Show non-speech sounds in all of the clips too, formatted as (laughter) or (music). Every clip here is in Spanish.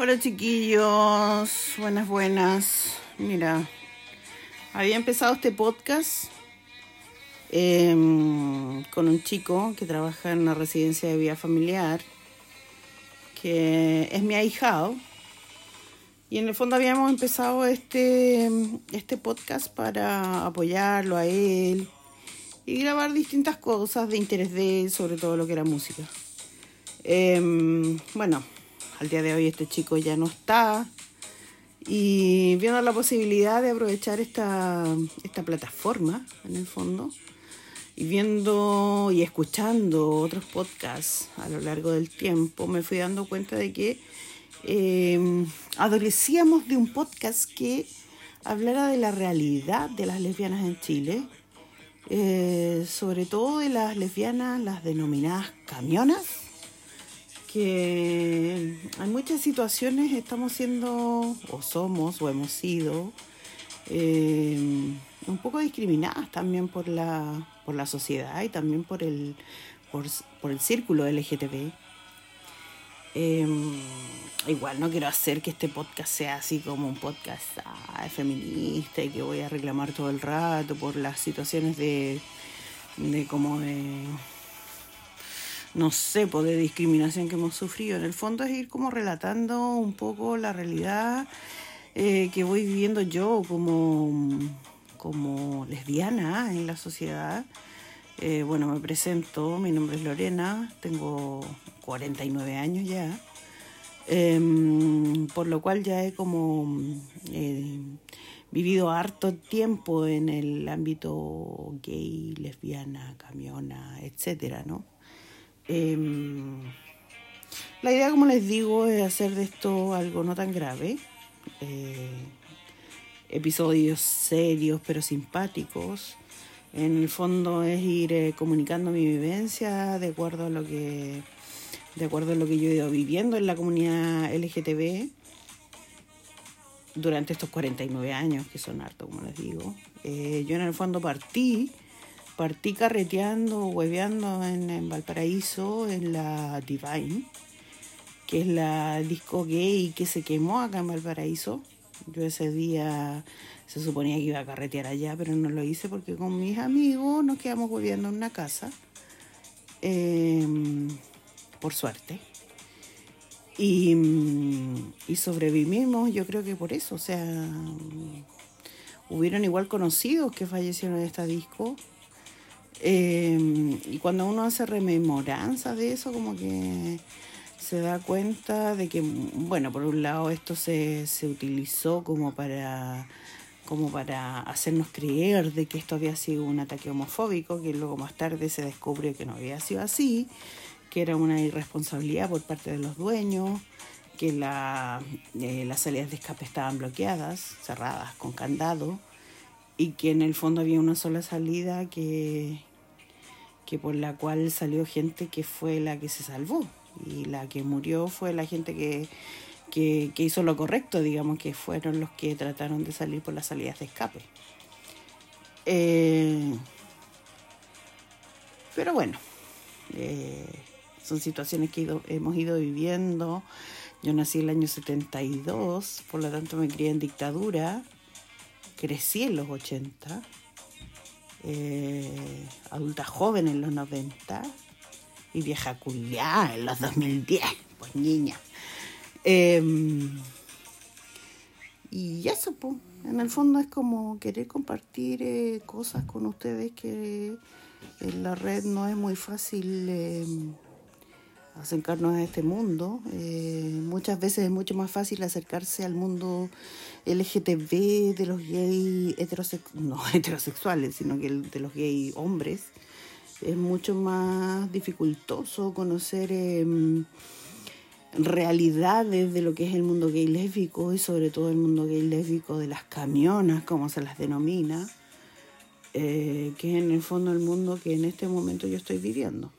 Hola chiquillos, buenas, buenas. Mira, había empezado este podcast em, con un chico que trabaja en una residencia de vida familiar, que es mi ahijado. Y en el fondo habíamos empezado este, este podcast para apoyarlo a él y grabar distintas cosas de interés de él, sobre todo lo que era música. Em, bueno, al día de hoy este chico ya no está. Y viendo la posibilidad de aprovechar esta, esta plataforma, en el fondo, y viendo y escuchando otros podcasts a lo largo del tiempo, me fui dando cuenta de que eh, adolecíamos de un podcast que hablara de la realidad de las lesbianas en Chile, eh, sobre todo de las lesbianas, las denominadas camionas, que en muchas situaciones estamos siendo, o somos, o hemos sido, eh, un poco discriminadas también por la, por la sociedad y también por el, por, por el círculo LGTB. Eh, igual no quiero hacer que este podcast sea así como un podcast ah, feminista y que voy a reclamar todo el rato por las situaciones de, de como de no sé, por de discriminación que hemos sufrido. En el fondo es ir como relatando un poco la realidad eh, que voy viviendo yo como, como lesbiana en la sociedad. Eh, bueno, me presento, mi nombre es Lorena, tengo 49 años ya, em, por lo cual ya he como eh, vivido harto tiempo en el ámbito gay, lesbiana, camiona, etcétera, ¿no? Em, la idea, como les digo, es hacer de esto algo no tan grave. Eh, episodios serios pero simpáticos. En el fondo es ir eh, comunicando mi vivencia de acuerdo a lo que de acuerdo a lo que yo he ido viviendo en la comunidad LGTB durante estos 49 años, que son harto, como les digo. Eh, yo en el fondo partí partí carreteando, hueveando en, Valparaíso, en la Divine, que es la disco gay que se quemó acá en Valparaíso. Yo ese día se suponía que iba a carretear allá, pero no lo hice porque con mis amigos nos quedamos hueveando en una casa. Em, por suerte. Y, sobrevivimos, yo creo que por eso, o sea, hubieron igual conocidos que fallecieron en esta disco eh, y cuando uno hace rememoranza de eso, como que se da cuenta de que, bueno, por un lado esto se, se utilizó como para como para hacernos creer de que esto había sido un ataque homofóbico, que luego más tarde se descubrió que no había sido así, que era una irresponsabilidad por parte de los dueños, que la, eh, las salidas de escape estaban bloqueadas, cerradas, con candado, y que en el fondo había una sola salida que, que por la cual salió gente que fue la que se salvó y la que murió fue la gente que, que, hizo lo correcto, digamos, que fueron los que trataron de salir por las salidas de escape. Eh, pero bueno, eh, son situaciones que hemos ido viviendo. Yo nací en el año 72, por lo tanto me crié en dictadura, crecí en los 80 eh, adulta joven en los 90 y vieja culiada en los 2010, pues niña. Em, y eso, pues, en el fondo es como querer compartir eh, cosas con ustedes que en la red no es muy fácil em, acercarnos a este mundo. Eh, muchas veces es mucho más fácil acercarse al mundo LGTB de los gays no (laughs) heterosexuales, sino que de los gays hombres. Es mucho más dificultoso conocer em, realidades de lo que es el mundo gay lésbico y sobre todo el mundo gay lésbico de las camionas, como se las denomina, eh, que es en el fondo el mundo que en este momento yo estoy viviendo.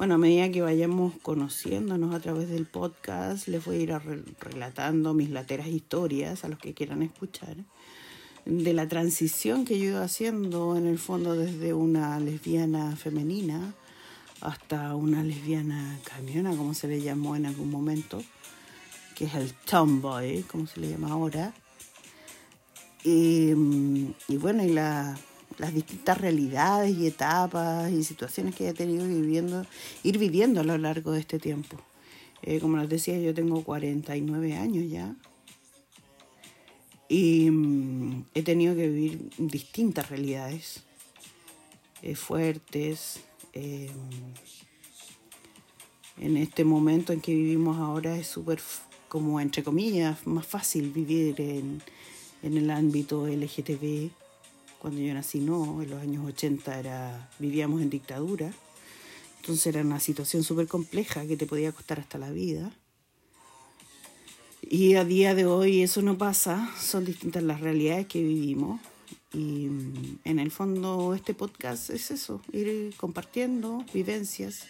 Bueno, a medida que vayamos conociéndonos a través del podcast, les voy a ir relatando mis lateras historias a los que quieran escuchar de la transición que yo he ido haciendo en el fondo desde una lesbiana femenina hasta una lesbiana camiona, como se le llamó en algún momento, que es el tomboy, como se le llama ahora. Y bueno, y la, las distintas realidades y etapas y situaciones que he tenido viviendo, ir viviendo a lo largo de este tiempo. Eh, como les decía, yo tengo 49 años ya. Y mm, he tenido que vivir distintas realidades eh, fuertes. Eh, en este momento en que vivimos ahora es súper, como entre comillas, más fácil vivir en, en el ámbito LGTB. Cuando yo nací no, en los años 80 era, vivíamos en dictadura. Entonces era una situación súper compleja que te podía costar hasta la vida. Y a día de hoy eso no pasa, son distintas las realidades que vivimos. Y en el fondo este podcast es eso, ir compartiendo vivencias,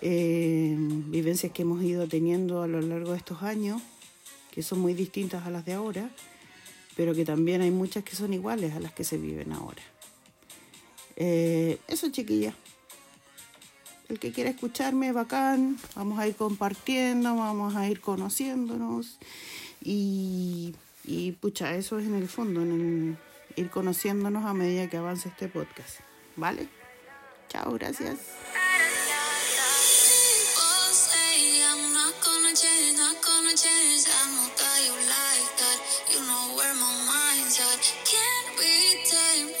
eh, vivencias que hemos ido teniendo a lo largo de estos años, que son muy distintas a las de ahora pero que también hay muchas que son iguales a las que se viven ahora. Eh, eso, chiquilla. El que quiera escucharme, bacán. Vamos a ir compartiendo, vamos a ir conociéndonos. Y, pucha, eso es en el fondo, en ir conociéndonos a medida que avance este podcast. ¿Vale? Chao, gracias. Can we take